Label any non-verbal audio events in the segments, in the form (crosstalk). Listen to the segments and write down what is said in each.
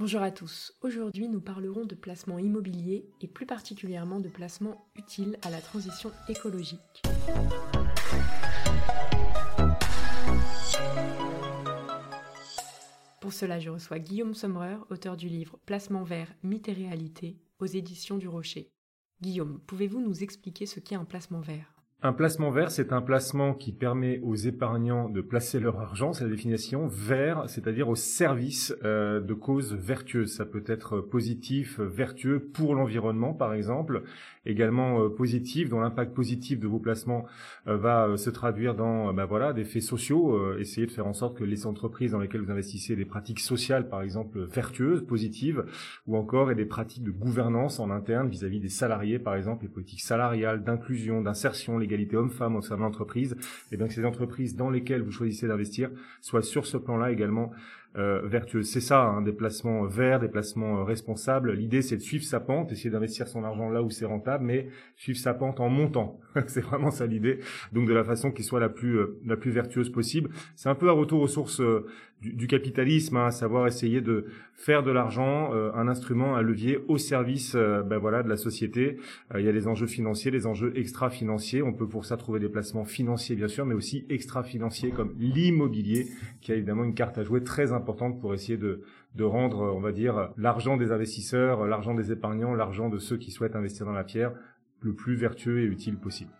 Bonjour à tous. Aujourd'hui, nous parlerons de placements immobiliers et plus particulièrement de placements utiles à la transition écologique. Pour cela, je reçois Guillaume Sommerer, auteur du livre Placement vert, mythe et réalité aux éditions du Rocher. Guillaume, pouvez-vous nous expliquer ce qu'est un placement vert? Un placement vert, c'est un placement qui permet aux épargnants de placer leur argent, c'est la définition, vert, c'est-à-dire au service euh, de causes vertueuses. Ça peut être positif, vertueux pour l'environnement, par exemple, également euh, positif, dont l'impact positif de vos placements euh, va se traduire dans bah voilà, des faits sociaux. essayez de faire en sorte que les entreprises dans lesquelles vous investissez des pratiques sociales, par exemple, vertueuses, positives, ou encore et des pratiques de gouvernance en interne vis-à-vis des salariés, par exemple, les politiques salariales, d'inclusion, d'insertion, l'égalité homme-femme au sein de l'entreprise, et bien que ces entreprises dans lesquelles vous choisissez d'investir soient sur ce plan-là également euh, vertueuses. C'est ça, hein, des placements verts, des placements euh, responsables. L'idée, c'est de suivre sa pente, essayer d'investir son argent là où c'est rentable, mais suivre sa pente en montant. (laughs) c'est vraiment ça l'idée. Donc de la façon qui soit la plus euh, la plus vertueuse possible. C'est un peu un retour aux sources du, capitalisme, hein, à savoir essayer de faire de l'argent un instrument, un levier au service, ben voilà, de la société. il y a les enjeux financiers, les enjeux extra-financiers. On peut pour ça trouver des placements financiers bien sûr, mais aussi extra-financiers comme l'immobilier, qui a évidemment une carte à jouer très importante pour essayer de, de rendre, on va dire, l'argent des investisseurs, l'argent des épargnants, l'argent de ceux qui souhaitent investir dans la pierre le plus vertueux et utile possible.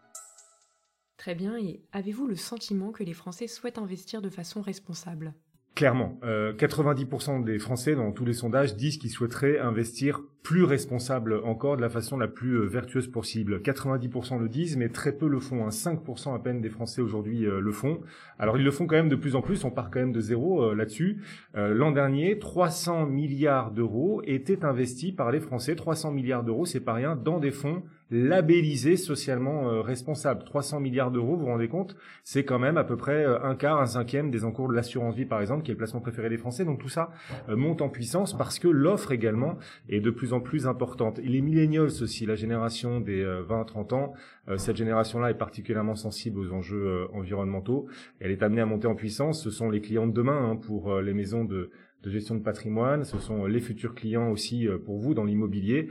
Très bien, et avez-vous le sentiment que les Français souhaitent investir de façon responsable? Clairement, 90% euh, des Français dans tous les sondages disent qu'ils souhaiteraient investir plus responsable encore de la façon la plus euh, vertueuse possible. 90% le disent, mais très peu le font. 5% à peine des Français aujourd'hui euh, le font. Alors ils le font quand même de plus en plus. On part quand même de zéro là-dessus. L'an dernier, 300 milliards d'euros étaient investis par les Français. 300 milliards d'euros, c'est pas rien, dans des fonds labellisés socialement responsables. 300 milliards d'euros, vous vous rendez compte? C'est quand même à peu près un quart, un cinquième des encours de l'assurance vie, par exemple, qui est le placement préféré des Français. Donc tout ça monte en puissance parce que l'offre également est de plus en plus importante. Et les millennials aussi, la génération des 20-30 euh, ans, euh, cette génération-là est particulièrement sensible aux enjeux euh, environnementaux. Elle est amenée à monter en puissance. Ce sont les clients de demain hein, pour les maisons de de gestion de patrimoine, ce sont les futurs clients aussi pour vous dans l'immobilier.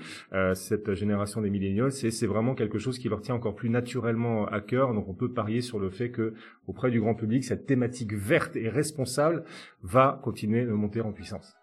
cette génération des millennials, c'est vraiment quelque chose qui leur tient encore plus naturellement à cœur. Donc on peut parier sur le fait que auprès du grand public, cette thématique verte et responsable va continuer de monter en puissance.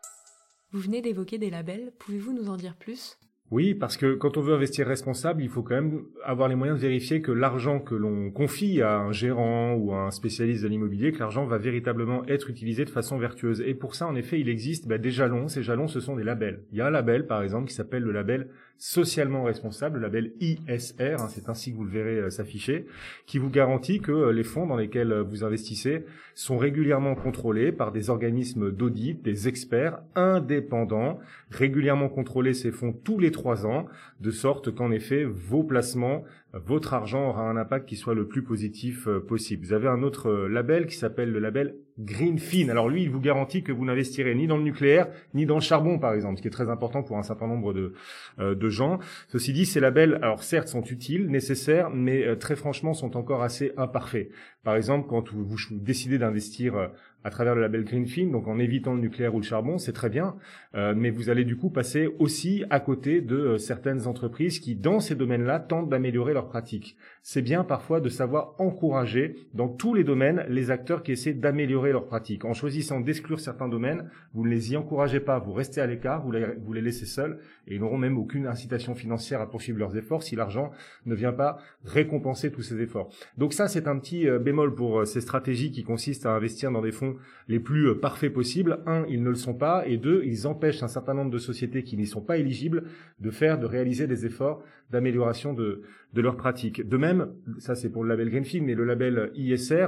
Vous venez d'évoquer des labels, pouvez-vous nous en dire plus? Oui, parce que quand on veut investir responsable, il faut quand même avoir les moyens de vérifier que l'argent que l'on confie à un gérant ou à un spécialiste de l'immobilier, que l'argent va véritablement être utilisé de façon vertueuse. Et pour ça, en effet, il existe bah, des jalons. Ces jalons, ce sont des labels. Il y a un label, par exemple, qui s'appelle le label socialement responsable, le label ISR, hein, c'est ainsi que vous le verrez euh, s'afficher, qui vous garantit que euh, les fonds dans lesquels euh, vous investissez sont régulièrement contrôlés par des organismes d'audit, des experts indépendants, régulièrement contrôlés ces fonds tous les trois ans, de sorte qu'en effet, vos placements votre argent aura un impact qui soit le plus positif euh, possible. Vous avez un autre euh, label qui s'appelle le label Greenfin. Alors lui, il vous garantit que vous n'investirez ni dans le nucléaire, ni dans le charbon, par exemple, ce qui est très important pour un certain nombre de, euh, de gens. Ceci dit, ces labels, alors certes, sont utiles, nécessaires, mais très franchement, sont encore assez imparfaits. Par exemple, quand vous, décidez d'investir à travers le label Greenfin, donc en évitant le nucléaire ou le charbon, c'est très bien, euh, mais vous allez du coup passer aussi à côté de euh, certaines entreprises qui, dans ces domaines-là, tentent d'améliorer leurs pratiques. C'est bien parfois de savoir encourager dans tous les domaines les acteurs qui essaient d'améliorer leurs pratiques. En choisissant d'exclure certains domaines, vous ne les y encouragez pas, vous restez à l'écart, vous vous les laissez seuls, et ils n'auront même aucune incitation financière à poursuivre leurs efforts si l'argent ne vient pas récompenser tous ces efforts. Donc ça, c'est un petit euh, bémol pour ces stratégies qui consistent à investir dans des fonds les plus euh, parfaits possibles. Un, ils ne le sont pas, et deux, ils empêchent un certain nombre de sociétés qui n'y sont pas éligibles de faire, de réaliser des efforts d'amélioration de, de leurs pratiques. De même, ça c'est pour le label Greenfin, mais le label ISR,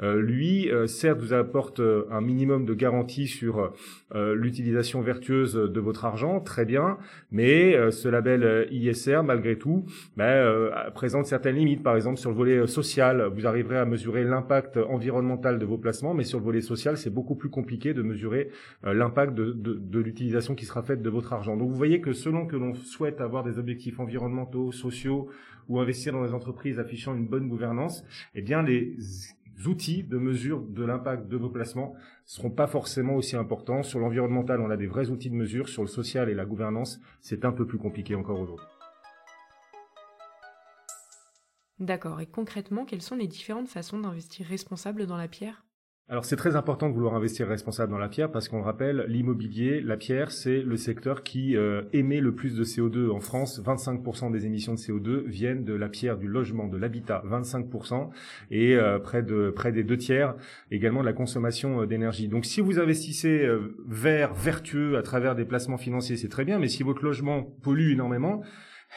lui, euh, certes, vous apporte euh, un minimum de garantie sur l'utilisation vertueuse de votre argent, très bien, mais ce label ISR, malgré tout, ben, présente certaines limites. Par exemple, sur le volet social, vous arriverez à mesurer l'impact environnemental de vos placements, mais sur le volet social, c'est beaucoup plus compliqué de mesurer l'impact de, de, de l'utilisation qui sera faite de votre argent. Donc, vous voyez que selon que l'on souhaite avoir des objectifs environnementaux, sociaux, ou investir dans des entreprises affichant une bonne gouvernance, eh bien les outils de mesure de l'impact de vos placements seront pas forcément aussi importants. Sur l'environnemental, on a des vrais outils de mesure. Sur le social et la gouvernance, c'est un peu plus compliqué encore aujourd'hui. D'accord. Et concrètement, quelles sont les différentes façons d'investir responsable dans la pierre? Alors c'est très important de vouloir investir responsable dans la pierre parce qu'on rappelle, l'immobilier, la pierre, c'est le secteur qui euh, émet le plus de CO2 en France. 25% des émissions de CO2 viennent de la pierre, du logement, de l'habitat, 25%, et euh, près de près des deux tiers également de la consommation euh, d'énergie. Donc si vous investissez vert, vertueux à travers des placements financiers, c'est très bien, mais si votre logement pollue énormément,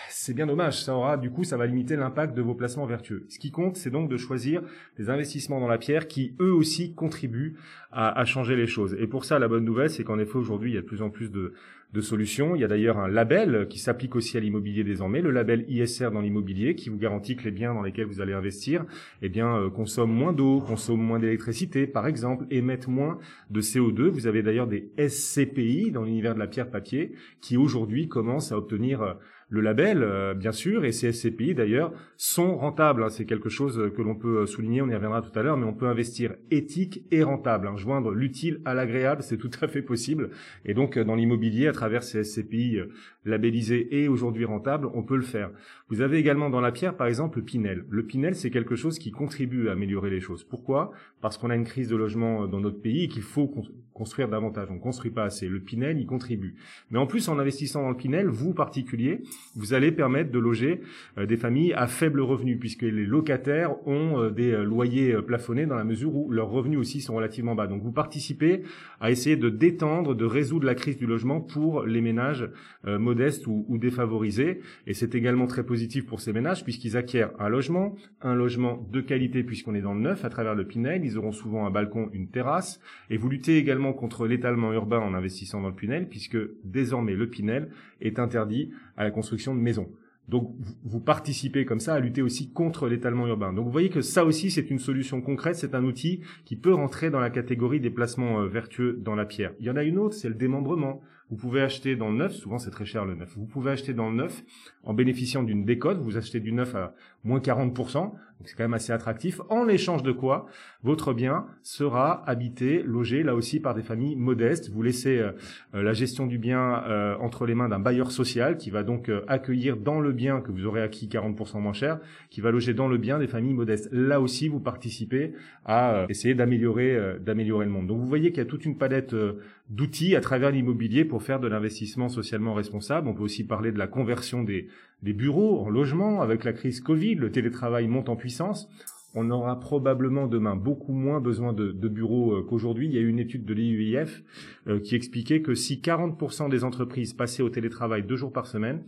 c'est bien dommage. Ça aura, du coup, ça va limiter l'impact de vos placements vertueux. Ce qui compte, c'est donc de choisir des investissements dans la pierre qui, eux aussi, contribuent à, changer les choses. Et pour ça, la bonne nouvelle, c'est qu'en effet, aujourd'hui, il y a de plus en plus de, solutions. Il y a d'ailleurs un label qui s'applique aussi à l'immobilier désormais, le label ISR dans l'immobilier, qui vous garantit que les biens dans lesquels vous allez investir, eh bien, euh, consomment moins d'eau, consomment moins d'électricité, par exemple, émettent moins de CO2. Vous avez d'ailleurs des SCPI dans l'univers de la pierre papier qui aujourd'hui commencent à obtenir euh, le label, euh, bien sûr, et ces SCPI d'ailleurs sont rentables. Hein. C'est quelque chose que l'on peut souligner, on y reviendra tout à l'heure, mais on peut investir éthique et rentable. Hein. Joindre l'utile à l'agréable, c'est tout à fait possible. Et donc, dans l'immobilier, à travers ces SCPI euh, labellisés et aujourd'hui rentables, on peut le faire. Vous avez également dans la pierre, par exemple, le Pinel. Le Pinel, c'est quelque chose qui contribue à améliorer les choses. Pourquoi? Parce qu'on a une crise de logement dans notre pays et qu'il faut construire davantage. On ne construit pas assez. Le Pinel, il contribue. Mais en plus, en investissant dans le Pinel, vous, particulier, vous allez permettre de loger euh, des familles à faible revenu, puisque les locataires ont euh, des euh, loyers plafonnés dans la mesure où leurs revenus aussi sont relativement bas. Donc vous participez à essayer de détendre, de résoudre la crise du logement pour les ménages modestes ou, ou défavorisés. Et c'est également très positif pour ces ménages, puisqu'ils acquièrent un logement, un logement de qualité puisqu'on est dans le neuf à travers le Pinel. Ils auront souvent un balcon, une terrasse. Et vous luttez également contre l'étalement urbain en investissant dans le Pinel, puisque désormais le Pinel est interdit à la construction de maisons. Donc vous participez comme ça à lutter aussi contre l'étalement urbain. Donc vous voyez que ça aussi c'est une solution concrète, c'est un outil qui peut rentrer dans la catégorie des placements euh, vertueux dans la pierre. Il y en a une autre, c'est le démembrement. Vous pouvez acheter dans le neuf, souvent c'est très cher le neuf. Vous pouvez acheter dans le neuf en bénéficiant d'une décote, vous achetez du neuf à moins 40%, donc c'est quand même assez attractif. En échange de quoi, votre bien sera habité, logé, là aussi par des familles modestes. Vous laissez euh, euh, la gestion du bien euh, entre les mains d'un bailleur social qui va donc accueillir dans le bien que vous aurez acquis 40% moins cher, qui va loger dans le bien des familles modestes. Là aussi, vous participez à essayer d'améliorer, d'améliorer le monde. Donc vous voyez qu'il y a toute une palette d'outils à travers l'immobilier pour faire de l'investissement socialement responsable. On peut aussi parler de la conversion des, des bureaux en logement avec la crise Covid, le télétravail monte en puissance. On aura probablement demain beaucoup moins besoin de, bureaux euh, qu'aujourd'hui. Il y a eu une étude de l'IUIF euh, qui expliquait que si 40% des entreprises passaient au télétravail deux jours par semaine,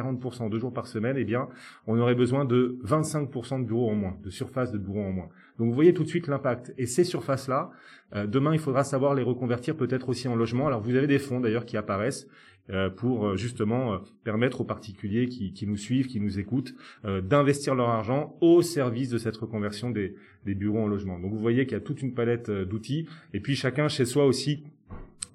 40% deux jours par semaine, eh bien, on aurait besoin de 25% de bureaux en moins, de surface de bureaux en moins. Donc vous voyez tout de suite l'impact. Et ces surfaces-là, euh, demain, il faudra savoir les reconvertir peut-être aussi en logement. Alors vous avez des fonds d'ailleurs qui apparaissent euh, pour euh, justement permettre aux particuliers qui, nous suivent, qui nous écoutent, d'investir leur argent au service de cette reconversion des, des bureaux en logement. Donc vous voyez qu'il y a toute une palette d'outils. Et puis chacun chez soi aussi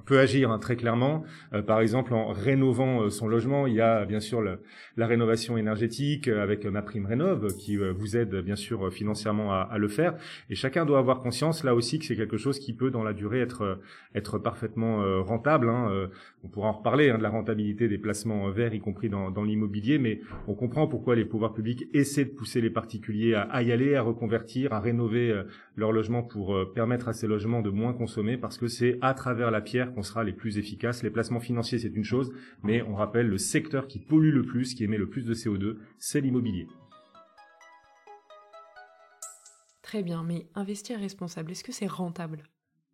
peut agir hein, très clairement. Euh, par exemple, en rénovant euh, son logement, il y a bien sûr la rénovation énergétique euh, avec ma prime rénov qui vous aide bien sûr financièrement à, le faire. Et chacun doit avoir conscience là aussi que c'est quelque chose qui peut dans la durée être être parfaitement rentable. Hein. On pourra en reparler hein, de la rentabilité des placements verts, y compris dans, dans l'immobilier, mais on comprend pourquoi les pouvoirs publics essaient de pousser les particuliers à, y aller, à reconvertir, à rénover leur logement pour permettre à ces logements de moins consommer, parce que c'est à travers la pierre qu'on sera les plus efficaces. Les placements financiers, c'est une chose, mais on rappelle, le secteur qui pollue le plus, qui émet le plus de CO2, c'est l'immobilier. Très bien, mais investir responsable, est-ce que c'est rentable?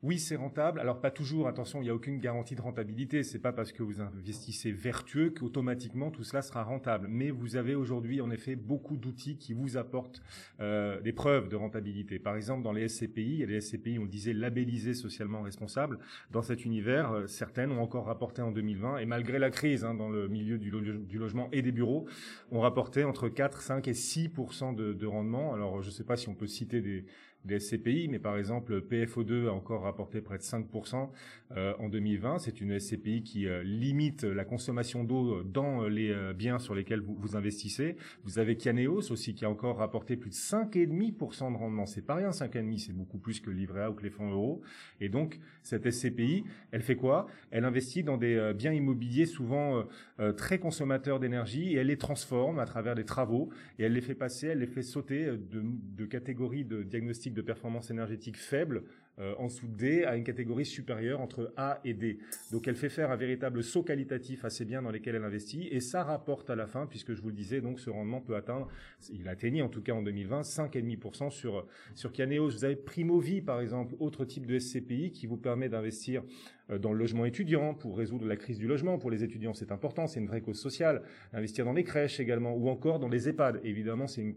Oui, c'est rentable. Alors pas toujours. Attention, il n'y a aucune garantie de rentabilité. C'est pas parce que vous investissez vertueux qu'automatiquement tout cela sera rentable. Mais vous avez aujourd'hui en effet beaucoup d'outils qui vous apportent euh, des preuves de rentabilité. Par exemple, dans les SCPI, les SCPI, on disait labellisés socialement responsables. Dans cet univers, euh, certaines ont encore rapporté en 2020 et malgré la crise hein, dans le milieu du, logement et des bureaux, ont rapporté entre 4, 5 et 6 de, de rendement. Alors je ne sais pas si on peut citer des des SCPI, mais par exemple PFO2 a encore rapporté près de 5% euh, en 2020. C'est une SCPI qui euh, limite la consommation d'eau dans les euh, biens sur lesquels vous, investissez. Vous avez Caneos aussi qui a encore rapporté plus de 5,5% de rendement. C'est pas rien, 5,5, c'est beaucoup plus que le livret A ou que les fonds euros. Et donc cette SCPI, elle fait quoi? Elle investit dans des biens immobiliers souvent très consommateurs d'énergie et elle les transforme à travers des travaux et elle les fait passer, elle les fait sauter de, de catégories de diagnostic de performance énergétique faible euh, en de D à une catégorie supérieure entre A et D. Donc elle fait faire un véritable saut qualitatif ces biens dans lesquels elle investit et ça rapporte à la fin, puisque je vous le disais, donc ce rendement peut atteindre, il atteignit en tout cas en 2020, 5,5% sur, sur Caneos. Vous avez Primovie par exemple, autre type de SCPI qui vous permet d'investir euh, dans le logement étudiant pour résoudre la crise du logement. Pour les étudiants, c'est important, c'est une vraie cause sociale. Investir dans les crèches également ou encore dans les EHPAD. Évidemment, c'est une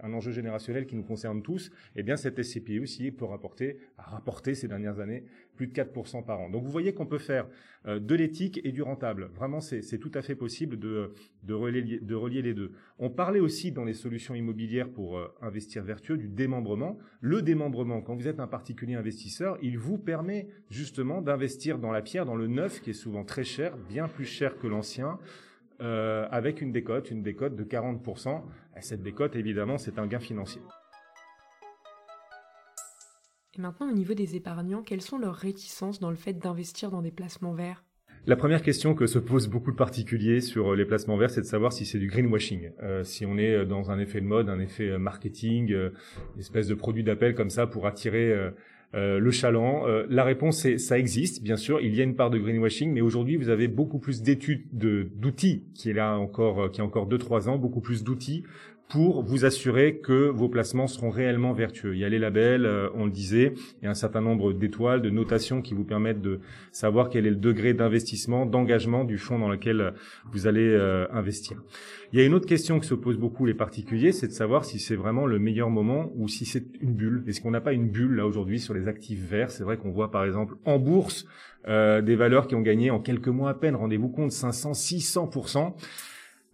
un enjeu générationnel qui nous concerne tous, eh bien cette SCPI aussi peut rapporter, a rapporté ces dernières années plus de 4% par an. Donc vous voyez qu'on peut faire euh, de l'éthique et du rentable. Vraiment, c'est tout à fait possible de, de, relier, de relier les deux. On parlait aussi dans les solutions immobilières pour euh, investir vertueux du démembrement. Le démembrement, quand vous êtes un particulier investisseur, il vous permet justement d'investir dans la pierre, dans le neuf, qui est souvent très cher, bien plus cher que l'ancien, euh, avec une décote, une décote de 40%. Et cette décote, évidemment, c'est un gain financier. Et maintenant, au niveau des épargnants, quelles sont leurs réticences dans le fait d'investir dans des placements verts? La première question que se posent beaucoup de particuliers sur les placements verts, c'est de savoir si c'est du greenwashing, euh, si on est dans un effet de mode, un effet marketing, euh, une espèce de produit d'appel comme ça pour attirer euh, euh, le chaland euh, La réponse est ça existe, bien sûr. Il y a une part de greenwashing, mais aujourd'hui vous avez beaucoup plus d'études, d'outils qui est là encore, euh, qui a encore deux trois ans, beaucoup plus d'outils pour vous assurer que vos placements seront réellement vertueux. Il y a les labels, euh, on le disait, il y a un certain nombre d'étoiles, de notations qui vous permettent de savoir quel est le degré d'investissement, d'engagement du fonds dans lequel vous allez euh, investir. Il y a une autre question que se posent beaucoup les particuliers, c'est de savoir si c'est vraiment le meilleur moment ou si c'est une bulle. Est-ce qu'on n'a pas une bulle là aujourd'hui sur les actifs verts? C'est vrai qu'on voit par exemple en bourse euh, des valeurs qui ont gagné en quelques mois à peine, rendez-vous compte, 500, 600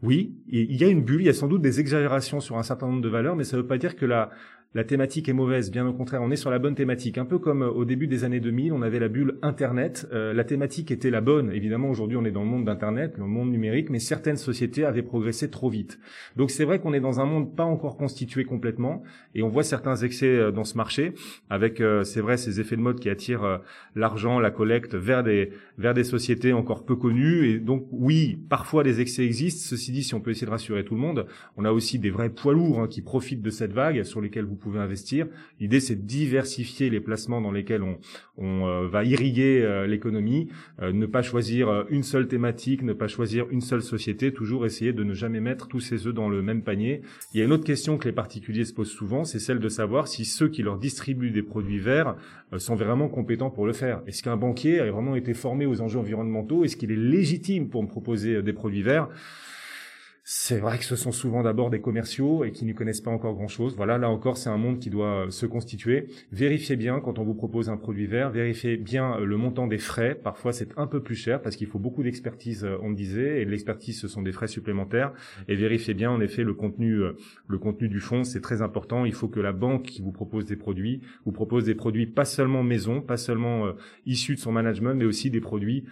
oui, il y a une bulle, il y a sans doute des exagérations sur un certain nombre de valeurs, mais ça ne veut pas dire que la, la thématique est mauvaise, bien au contraire, on est sur la bonne thématique. Un peu comme euh, au début des années 2000, on avait la bulle Internet. Euh, la thématique était la bonne. Évidemment, aujourd'hui, on est dans le monde d'Internet, le monde numérique, mais certaines sociétés avaient progressé trop vite. Donc c'est vrai qu'on est dans un monde pas encore constitué complètement, et on voit certains excès euh, dans ce marché, avec, c'est vrai, ces effets de mode qui attirent l'argent, la collecte vers des vers des sociétés encore peu connues. Et donc oui, parfois des excès existent. Ceci dit, si on peut essayer de rassurer tout le monde, on a aussi des vrais poids lourds hein, qui profitent de cette vague sur lesquels vous pouvez investir. L'idée, c'est de diversifier les placements dans lesquels on, euh, va irriguer euh, l'économie, euh, ne pas choisir une seule thématique, ne pas choisir une seule société, toujours essayer de ne jamais mettre tous ses œufs dans le même panier. Il y a une autre question que les particuliers se posent souvent, c'est celle de savoir si ceux qui leur distribuent des produits verts sont vraiment compétents pour le faire. Est-ce qu'un banquier a vraiment été formé aux enjeux environnementaux? Est-ce qu'il est légitime pour me proposer des produits verts? C'est vrai que ce sont souvent d'abord des commerciaux et qui ne connaissent pas encore grand-chose. Voilà, là encore, c'est un monde qui doit se constituer. Vérifiez bien quand on vous propose un produit vert, vérifiez bien le montant des frais. Parfois, c'est un peu plus cher parce qu'il faut beaucoup d'expertise, euh, on le disait, et l'expertise, ce sont des frais supplémentaires. Et vérifiez bien, en effet, le contenu, euh, le contenu du fonds, c'est très important. Il faut que la banque qui vous propose des produits vous propose des produits pas seulement maison, pas seulement euh, issus de son management, mais aussi des produits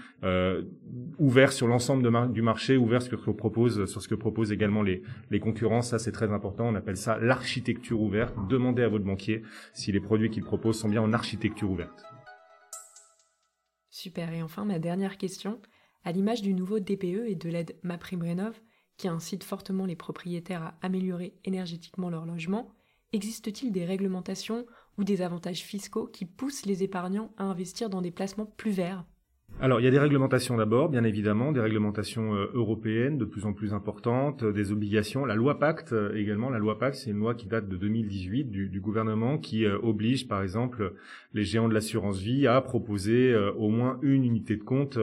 ouverts sur l'ensemble du marché, ouverts sur ce que propose, sur ce que propose également les, les concurrents. Ça, c'est très important. On appelle ça l'architecture ouverte. Demandez à votre banquier si les produits qu'il propose sont bien en architecture ouverte. Super. Et enfin, ma dernière question. À l'image du nouveau DPE et de l'aide MaPrimeRénov, qui incite fortement les propriétaires à améliorer énergétiquement leur logement, existe-t-il des réglementations ou des avantages fiscaux qui poussent les épargnants à investir dans des placements plus verts? Alors, il y a des réglementations d'abord, bien évidemment, des réglementations euh, européennes de plus en plus importantes, euh, des obligations. La loi Pacte euh, également, la loi Pacte, c'est une loi qui date de 2018 du, du gouvernement qui oblige, par exemple, les géants de l'assurance vie à proposer au moins une unité de compte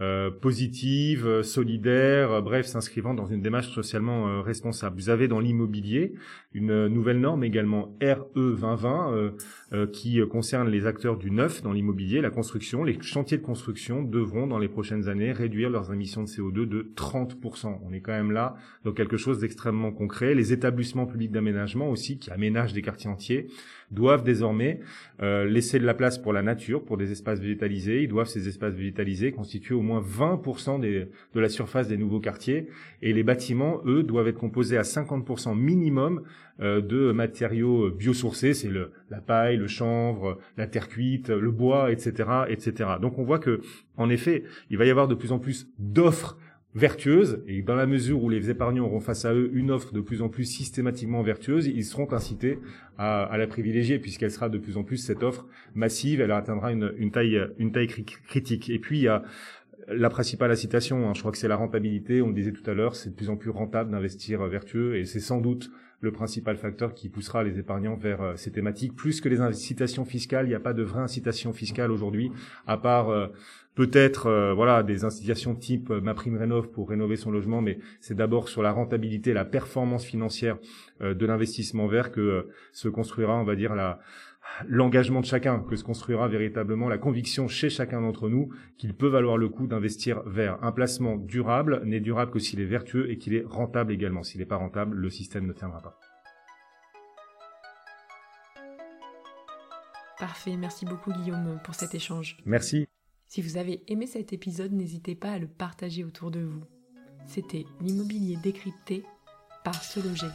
euh, positive, euh, solidaire, euh, bref, s'inscrivant dans une démarche socialement responsable. Vous avez dans l'immobilier une nouvelle norme également RE 2020 qui concerne les acteurs du neuf dans l'immobilier, la construction. Les chantiers de construction devront dans les prochaines années réduire leurs émissions de CO2 de 30%. On est quand même là dans quelque chose d'extrêmement concret. Les établissements publics d'aménagement aussi qui aménagent des quartiers entiers doivent désormais euh, laisser de la place pour la nature, pour des espaces végétalisés. Ils doivent ces espaces végétalisés constituer au moins 20% des, de la surface des nouveaux quartiers. Et les bâtiments, eux, doivent être composés à 50% minimum euh, de matériaux biosourcés. C'est la paille, le chanvre, la terre cuite, le bois, etc., etc. Donc on voit que, en effet, il va y avoir de plus en plus d'offres vertueuse, et dans la mesure où les épargnants auront face à eux une offre de plus en plus systématiquement vertueuse, ils seront incités à, la privilégier, puisqu'elle sera de plus en plus cette offre massive, elle atteindra une, taille, une taille critique. Et puis il y a la principale incitation, hein, je crois que c'est la rentabilité, on le disait tout à l'heure, c'est de plus en plus rentable d'investir vertueux, et c'est sans doute le principal facteur qui poussera les épargnants vers euh, ces thématiques. Plus que les incitations fiscales, il n'y a pas de vraie incitation fiscale aujourd'hui, à part euh, peut-être euh, voilà des incitations type ma prime rénov pour rénover son logement, mais c'est d'abord sur la rentabilité, la performance financière de l'investissement vert que se construira, on va dire, la l'engagement de chacun, que se construira véritablement la conviction chez chacun d'entre nous qu'il peut valoir le coup d'investir vers un placement durable, n'est durable que s'il est vertueux et qu'il est rentable également. S'il n'est pas rentable, le système ne tiendra pas. Parfait, merci beaucoup Guillaume pour cet échange. Merci. Si vous avez aimé cet épisode, n'hésitez pas à le partager autour de vous. C'était l'immobilier décrypté par Se Loger.